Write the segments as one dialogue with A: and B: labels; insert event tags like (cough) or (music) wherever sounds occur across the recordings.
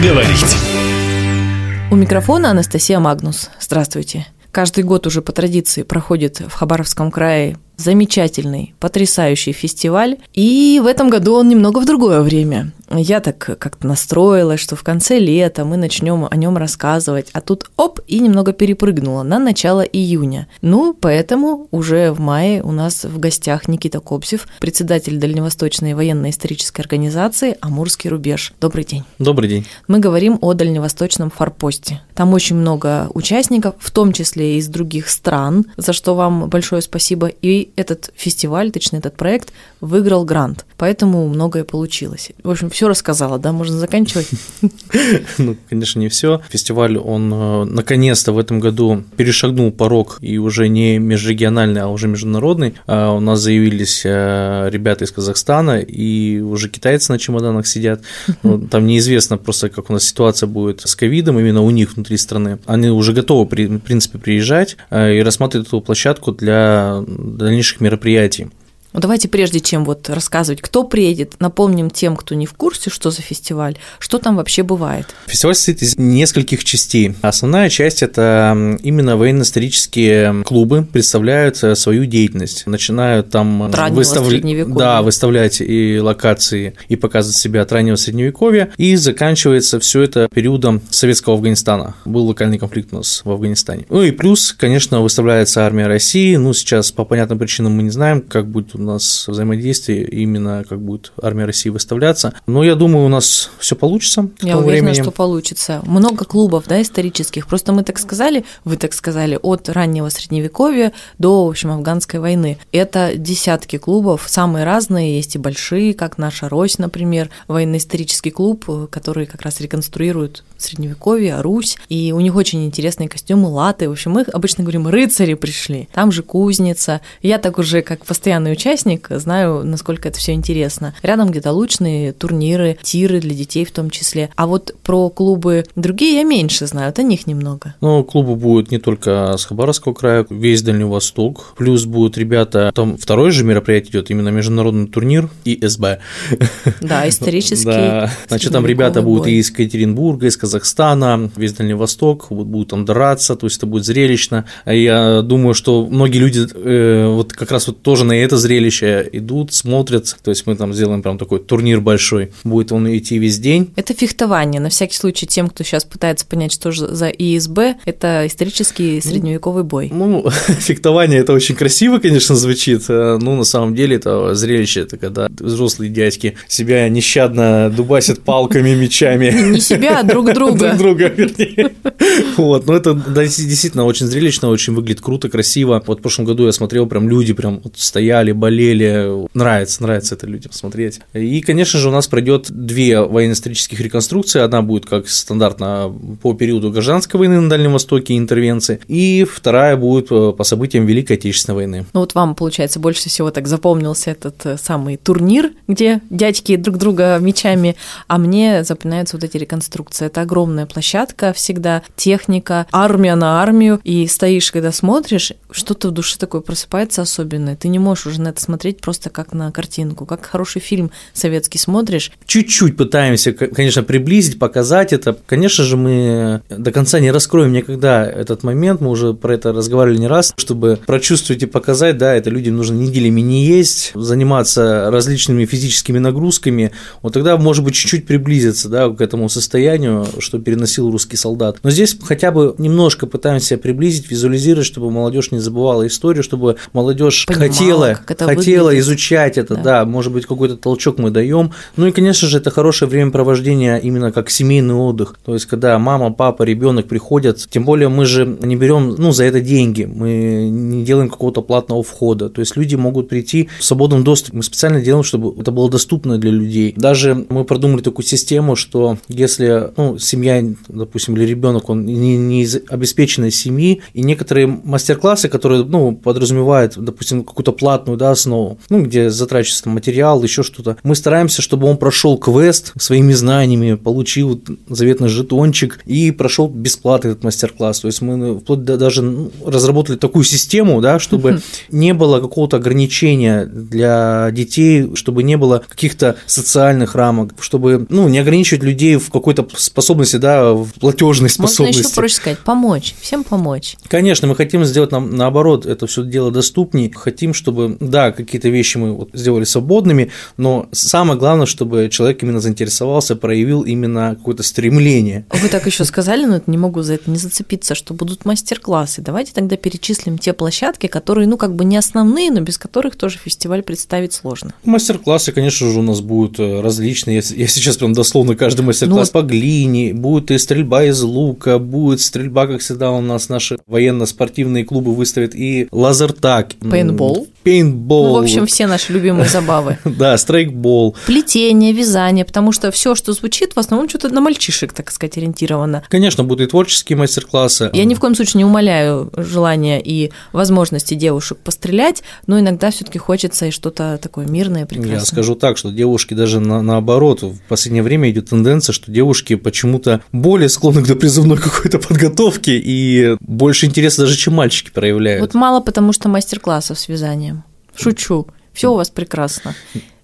A: Поговорить.
B: У микрофона Анастасия Магнус. Здравствуйте. Каждый год уже по традиции проходит в Хабаровском крае замечательный, потрясающий фестиваль. И в этом году он немного в другое время. Я так как-то настроилась, что в конце лета мы начнем о нем рассказывать, а тут оп, и немного перепрыгнула на начало июня. Ну, поэтому уже в мае у нас в гостях Никита Кобзев, председатель Дальневосточной военно-исторической организации «Амурский рубеж». Добрый день.
C: Добрый день.
B: Мы говорим о дальневосточном форпосте. Там очень много участников, в том числе из других стран, за что вам большое спасибо. И этот фестиваль, точнее этот проект, выиграл грант, поэтому многое получилось. В общем, все рассказала, да, можно заканчивать? (laughs)
C: Ну, конечно, не все. Фестиваль, он э, наконец-то в этом году перешагнул порог и уже не межрегиональный, а уже международный. А у нас заявились э, ребята из Казахстана, и уже китайцы на чемоданах сидят. Ну, там неизвестно просто, как у нас ситуация будет с ковидом именно у них внутри страны. Они уже готовы, в принципе, приезжать э, и рассматривать эту площадку для дальнейших мероприятий.
B: Ну, давайте прежде чем вот рассказывать, кто приедет, напомним тем, кто не в курсе, что за фестиваль, что там вообще бывает.
C: Фестиваль состоит из нескольких частей. Основная часть – это именно военно-исторические клубы представляют э, свою деятельность. Начинают там
B: выстав...
C: да, выставлять и локации, и показывать себя от раннего средневековья, и заканчивается все это периодом советского Афганистана. Был локальный конфликт у нас в Афганистане. Ну и плюс, конечно, выставляется армия России. Ну, сейчас по понятным причинам мы не знаем, как будет у нас взаимодействие, именно как будет армия России выставляться. Но я думаю, у нас все получится.
B: Я уверена, времени. что получится. Много клубов, да, исторических. Просто мы так сказали, вы так сказали, от раннего средневековья до, в общем, афганской войны. Это десятки клубов, самые разные, есть и большие, как наша Рось, например, военно-исторический клуб, который как раз реконструирует средневековье, Русь, и у них очень интересные костюмы, латы. В общем, мы обычно говорим, рыцари пришли, там же кузница. Я так уже как постоянный участник участник, знаю, насколько это все интересно. Рядом где-то лучные турниры, тиры для детей в том числе. А вот про клубы другие я меньше знаю, о них немного.
C: Ну, клубы будут не только с Хабаровского края, весь Дальний Восток. Плюс будут ребята, там второе же мероприятие идет, именно международный турнир ИСБ.
B: Да, исторический.
C: Да, значит, там ребята будут и из Екатеринбурга, из Казахстана, весь Дальний Восток, будут там драться, то есть это будет зрелищно. Я думаю, что многие люди э, вот как раз вот тоже на это зрелище зрелище, идут, смотрят, то есть мы там сделаем прям такой турнир большой, будет он идти весь день.
B: Это фехтование, на всякий случай тем, кто сейчас пытается понять, что же за ИСБ, это исторический ну, средневековый бой.
C: Ну, (laughs) фехтование это очень красиво, конечно, звучит, э, ну, на самом деле это зрелище, это когда взрослые дядьки себя нещадно дубасят палками, мечами. (laughs)
B: Не себя, а друг друга.
C: Друг друга, вернее. Вот, но это действительно очень зрелищно, очень выглядит круто, красиво. Вот в прошлом году я смотрел, прям люди прям стояли, болели. Нравится, нравится это людям смотреть. И, конечно же, у нас пройдет две военно-исторических реконструкции. Одна будет, как стандартно, по периоду гражданской войны на Дальнем Востоке, интервенции. И вторая будет э, по событиям Великой Отечественной войны.
B: Ну вот вам, получается, больше всего так запомнился этот э, самый турнир, где дядьки друг друга мечами, а мне запоминаются вот эти реконструкции. Это огромная площадка всегда, техника, армия на армию, и стоишь, когда смотришь, что-то в душе такое просыпается особенное. Ты не можешь уже на это смотреть просто как на картинку, как хороший фильм советский смотришь.
C: Чуть-чуть пытаемся, конечно, приблизить, показать это. Конечно же, мы до конца не раскроем никогда этот момент, мы уже про это разговаривали не раз, чтобы прочувствовать и показать, да, это людям нужно неделями не есть, заниматься различными физическими нагрузками, вот тогда, может быть, чуть-чуть приблизиться, да, к этому состоянию, что переносил русский солдат. Но здесь хотя бы немножко пытаемся приблизить, визуализировать, чтобы молодежь не забывала историю, чтобы молодежь хотела,
B: как это
C: хотела выглядит. изучать это, да. да, может быть, какой-то толчок мы даем. Ну и, конечно же, это хорошее времяпровождение именно как семейный отдых. То есть, когда мама, папа, ребенок приходят, тем более мы же не берем, ну, за это деньги, мы не делаем какого-то платного входа. То есть, люди могут прийти в свободном доступе. Мы специально делаем, чтобы это было доступно для людей. Даже мы продумали такую систему, что если, ну, семья, допустим, или ребенок, он не, не из обеспеченной семьи, и некоторые мастер-классы, которые, ну, подразумевают, допустим, какую-то платную, да, основу, ну, где затрачивается там, материал, еще что-то, мы стараемся, чтобы он прошел квест своими знаниями, получил заветный жетончик и прошел бесплатно этот мастер-класс. То есть мы ну, вплоть до, даже ну, разработали такую систему, да, чтобы не было какого-то ограничения для детей, чтобы не было каких-то социальных рамок, чтобы, ну, не ограничивать людей в какой-то способности, да, в платежной способности.
B: Можно еще проще сказать, помочь, всем помочь.
C: Конечно, мы хотим сделать нам наоборот это все дело доступнее. Хотим, чтобы, да, какие-то вещи мы вот сделали свободными, но самое главное, чтобы человек именно заинтересовался, проявил именно какое-то стремление.
B: Вы так еще сказали, но это не могу за это не зацепиться, что будут мастер-классы. Давайте тогда перечислим те площадки, которые, ну, как бы не основные, но без которых тоже фестиваль представить сложно.
C: Мастер-классы, конечно же, у нас будут э, различные. Я сейчас прям дословно каждый мастер-класс ну, по глине, будет и стрельба из лука, будет стрельба, как всегда, у нас наши военно-спортивные клубы выставят, и лазертаг.
B: Пейнтбол.
C: Пейнтбол.
B: Ну, в общем, все наши любимые (laughs) забавы.
C: Да, страйкбол.
B: Плетение, вязание, потому что все, что звучит, в основном что-то на мальчишек, так сказать, ориентировано.
C: Конечно, будут и творческие мастер-классы.
B: Я ни в коем случае не умоляю желания и возможности девушек пострелять, но иногда все таки хочется и что-то такое мирное, прекрасное.
C: Я скажу так, что девушки даже на, наоборот, в последнее время идет тенденция, что девушки почему-то более склонны к допризывной (laughs) какой-то подготовке и больше интереса даже, чем мальчики проявляют.
B: Вот мало потому, что мастер-классов с вязанием. Шучу. Все у вас прекрасно.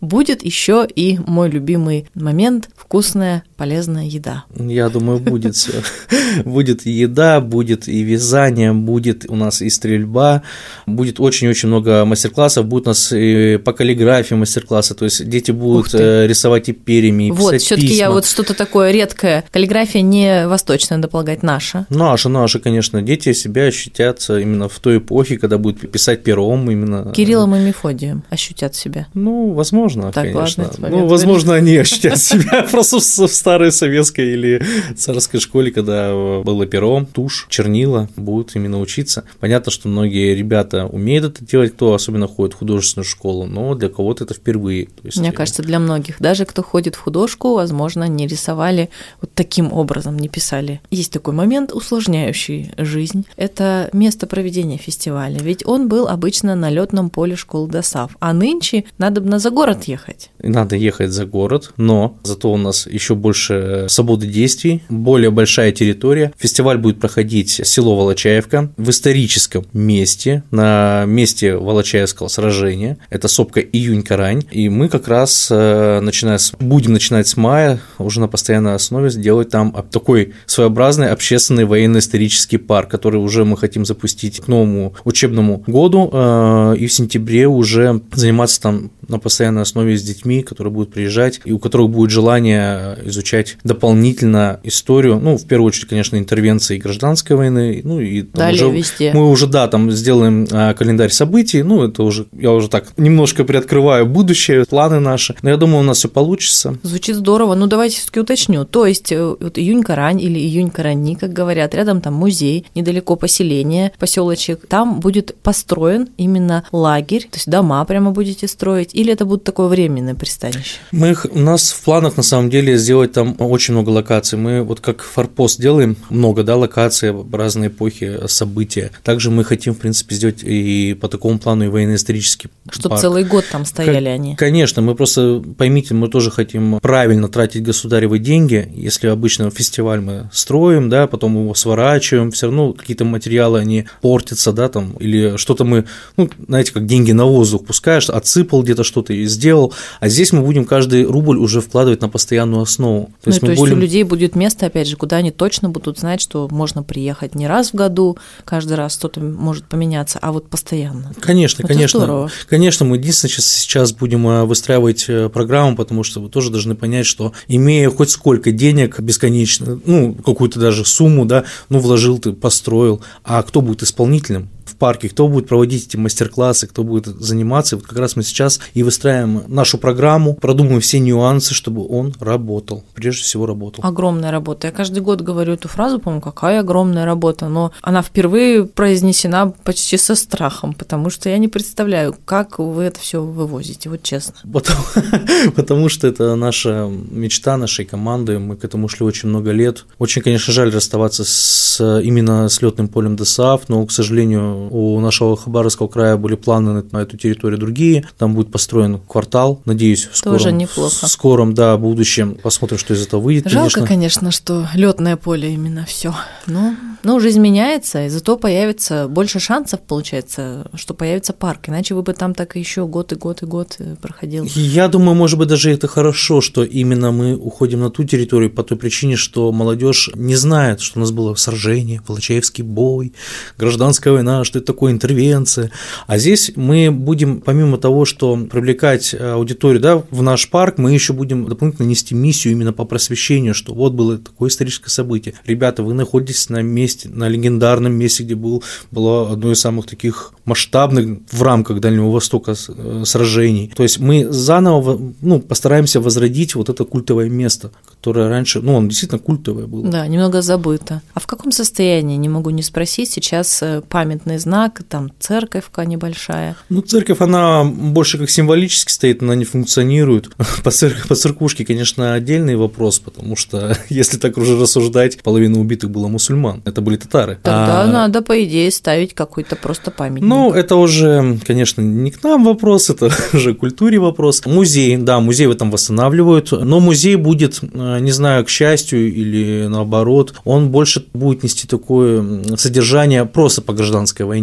B: Будет еще и мой любимый момент – вкусная полезная еда.
C: Я думаю, будет все. (laughs) Будет еда, будет и вязание, будет у нас и стрельба, будет очень-очень много мастер-классов, будет у нас и по каллиграфии мастер-классы, то есть дети будут э, рисовать и перьями, и
B: Вот, все таки я вот что-то такое редкое. Каллиграфия не восточная, надо полагать, наша.
C: Наша, наша, конечно. Дети себя ощутят именно в той эпохе, когда будут писать пером именно.
B: Кириллом и Мефодием ощутят себя.
C: Ну, возможно, так, конечно. Ну, возможно, они ощутят (laughs) себя просто в старой советской или царской школе, когда было перо, тушь, чернила, будут ими научиться. Понятно, что многие ребята умеют это делать, кто особенно ходит в художественную школу, но для кого-то это впервые.
B: Есть... Мне кажется, для многих. Даже кто ходит в художку, возможно, не рисовали вот таким образом, не писали. Есть такой момент, усложняющий жизнь. Это место проведения фестиваля. Ведь он был обычно на летном поле школы ДОСАВ, а нынче надо бы на за город ехать.
C: Надо ехать за город, но зато у нас еще больше свободы действий, более большая территория. Фестиваль будет проходить село Волочаевка в историческом месте, на месте Волочаевского сражения. Это сопка Июнь-Карань. И мы как раз э, начиная с, будем начинать с мая уже на постоянной основе сделать там такой своеобразный общественный военно-исторический парк, который уже мы хотим запустить к новому учебному году. Э, и в сентябре уже заниматься там на постоянной основе с детьми, которые будут приезжать и у которых будет желание изучать дополнительно историю, ну, в первую очередь, конечно, интервенции гражданской войны, ну, и
B: Далее
C: уже,
B: везде.
C: мы уже, да, там сделаем а, календарь событий, ну, это уже, я уже так немножко приоткрываю будущее, планы наши, но я думаю, у нас все получится.
B: Звучит здорово, ну, давайте все-таки уточню, то есть, э, вот июнь-карань или июнь-карани, как говорят, рядом там музей, недалеко поселение, поселочек, там будет построен именно лагерь, то есть дома прямо будете строить, или это будет такое временное пристанище?
C: Мы, у нас в планах, на самом деле, сделать там очень много локаций. Мы вот как форпост делаем много, да, локаций, разные эпохи, события. Также мы хотим, в принципе, сделать и по такому плану и военно-исторический
B: Чтобы целый год там стояли к- они.
C: Конечно, мы просто, поймите, мы тоже хотим правильно тратить государевы деньги. Если обычно фестиваль мы строим, да, потом его сворачиваем, все равно какие-то материалы, они портятся, да, там, или что-то мы, ну, знаете, как деньги на воздух пускаешь, отсыпал где-то что-то и сделал, а здесь мы будем каждый рубль уже вкладывать на постоянную основу.
B: То ну, есть, то есть будем... у людей будет место, опять же, куда они точно будут знать, что можно приехать не раз в году, каждый раз что-то может поменяться, а вот постоянно.
C: Конечно, Это конечно. Здорово. Конечно, мы единственное сейчас, сейчас будем э, выстраивать э, программу, потому что вы тоже должны понять, что имея хоть сколько денег бесконечно, ну, какую-то даже сумму, да, ну, вложил ты, построил, а кто будет исполнителем? Парке, кто будет проводить эти мастер-классы, кто будет заниматься. Вот как раз мы сейчас и выстраиваем нашу программу, продумываем все нюансы, чтобы он работал, прежде всего работал.
B: Огромная работа. Я каждый год говорю эту фразу, по-моему, какая огромная работа, но она впервые произнесена почти со страхом, потому что я не представляю, как вы это все вывозите, вот честно.
C: Потому, (laughs) потому что это наша мечта нашей команды, мы к этому шли очень много лет. Очень, конечно, жаль расставаться с именно с летным полем ДСАФ, но, к сожалению, у нашего Хабаровского края были планы на эту территорию другие. Там будет построен квартал. Надеюсь, в скором,
B: Тоже неплохо.
C: в скором да, будущем посмотрим, что из этого выйдет.
B: Жалко, конечно, конечно что летное поле именно все. Ну, ну, жизнь меняется, и зато появится больше шансов, получается, что появится парк. Иначе вы бы там так еще год и год и год э, проходил.
C: Я думаю, может быть, даже это хорошо, что именно мы уходим на ту территорию по той причине, что молодежь не знает, что у нас было сражение, Волочаевский бой, гражданская война, что это такое интервенция. А здесь мы будем, помимо того, что привлекать аудиторию да, в наш парк, мы еще будем дополнительно нести миссию именно по просвещению, что вот было такое историческое событие. Ребята, вы находитесь на месте на легендарном месте, где был, было одно из самых таких масштабных в рамках Дальнего Востока э, сражений. То есть мы заново ну, постараемся возродить вот это культовое место, которое раньше, ну, он действительно культовое было.
B: Да, немного забыто. А в каком состоянии, не могу не спросить, сейчас э, памятный знак, там церковька небольшая?
C: Ну, церковь, она больше как символически стоит, она не функционирует. (laughs) По, церкви, по церквушке, конечно, отдельный вопрос, потому что, (laughs) если так уже рассуждать, половина убитых было мусульман. Это это были татары.
B: Тогда а... надо, по идее, ставить какой-то просто памятник.
C: Ну, это уже, конечно, не к нам вопрос, (laughs) это уже культуре вопрос. Музей, да, музей в этом восстанавливают, но музей будет, э, не знаю, к счастью или наоборот, он больше будет нести такое содержание просто по гражданской войне.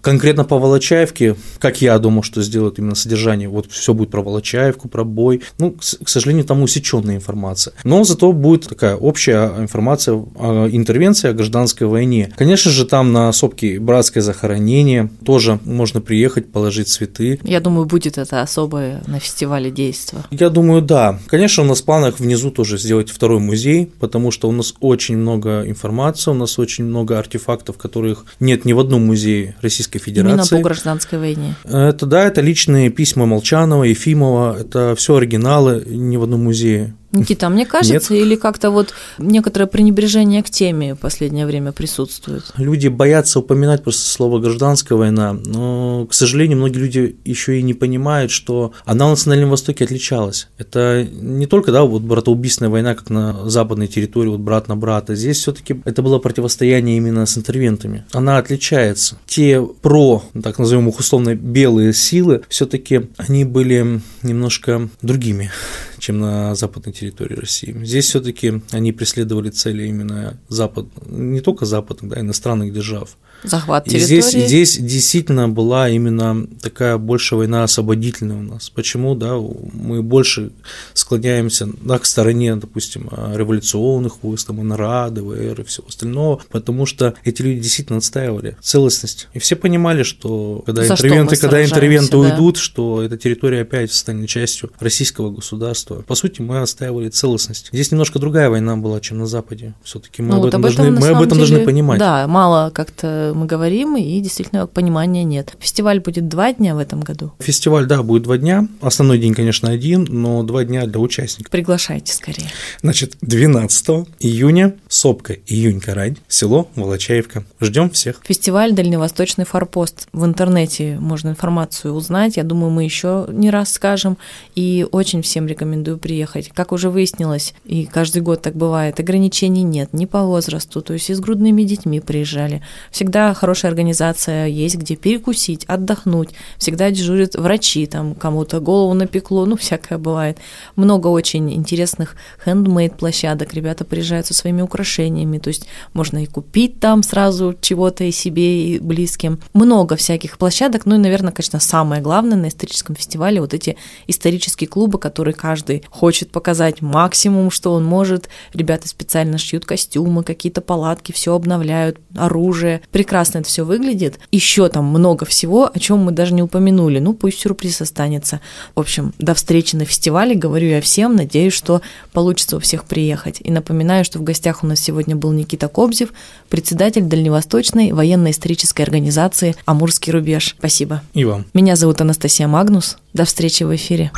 C: Конкретно по Волочаевке, как я думаю, что сделают именно содержание, вот все будет про Волочаевку, про бой. Ну, к сожалению, там усеченная информация. Но зато будет такая общая информация, интервенция гражданской гражданской войне. Конечно же, там на сопке братское захоронение тоже можно приехать, положить цветы.
B: Я думаю, будет это особое на фестивале действо.
C: Я думаю, да. Конечно, у нас в планах внизу тоже сделать второй музей, потому что у нас очень много информации, у нас очень много артефактов, которых нет ни в одном музее Российской Федерации.
B: Именно по гражданской войне.
C: Это да, это личные письма Молчанова, Ефимова, это все оригиналы, ни в одном музее
B: Никита, а мне кажется, Нет. или как-то вот некоторое пренебрежение к теме в последнее время присутствует?
C: Люди боятся упоминать просто слово «гражданская война», но, к сожалению, многие люди еще и не понимают, что она на Национальном Востоке отличалась. Это не только, да, вот братоубийственная война, как на западной территории, вот брат на брата. Здесь все таки это было противостояние именно с интервентами. Она отличается. Те про, так назовем их условно, белые силы, все таки они были немножко другими чем на западной территории России. Здесь все-таки они преследовали цели именно запад, не только западных, да, иностранных держав.
B: Захват территории.
C: И здесь, здесь действительно была именно такая больше война освободительная у нас. Почему, да, мы больше склоняемся да, к стороне, допустим, революционных войск, там, НРА, ДВР и всего остального, потому что эти люди действительно отстаивали целостность. И все понимали, что когда За интервенты, что когда интервенты да. уйдут, что эта территория опять станет частью российского государства. По сути, мы отстаивали целостность. Здесь немножко другая война была, чем на Западе. Все-таки мы, ну, об, этом об этом, должны, мы об этом деле, должны понимать.
B: Да, мало как-то мы говорим, и действительно понимания нет. Фестиваль будет два дня в этом году?
C: Фестиваль, да, будет два дня. Основной день, конечно, один, но два дня для участников.
B: Приглашайте скорее.
C: Значит, 12 июня, Сопка, июнь Карань, село Волочаевка. Ждем всех.
B: Фестиваль «Дальневосточный форпост». В интернете можно информацию узнать. Я думаю, мы еще не раз скажем. И очень всем рекомендую приехать. Как уже выяснилось, и каждый год так бывает, ограничений нет ни по возрасту, то есть и с грудными детьми приезжали. Всегда всегда хорошая организация есть, где перекусить, отдохнуть. Всегда дежурят врачи, там кому-то голову напекло, ну, всякое бывает. Много очень интересных хендмейд площадок. Ребята приезжают со своими украшениями, то есть можно и купить там сразу чего-то и себе, и близким. Много всяких площадок, ну и, наверное, конечно, самое главное на историческом фестивале вот эти исторические клубы, которые каждый хочет показать максимум, что он может. Ребята специально шьют костюмы, какие-то палатки, все обновляют, оружие прекрасно это все выглядит. Еще там много всего, о чем мы даже не упомянули. Ну, пусть сюрприз останется. В общем, до встречи на фестивале. Говорю я всем. Надеюсь, что получится у всех приехать. И напоминаю, что в гостях у нас сегодня был Никита Кобзев, председатель Дальневосточной военно-исторической организации «Амурский рубеж». Спасибо.
C: И вам.
B: Меня зовут Анастасия Магнус. До встречи в эфире.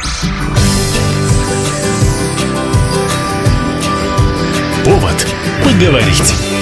A: Повод поговорить.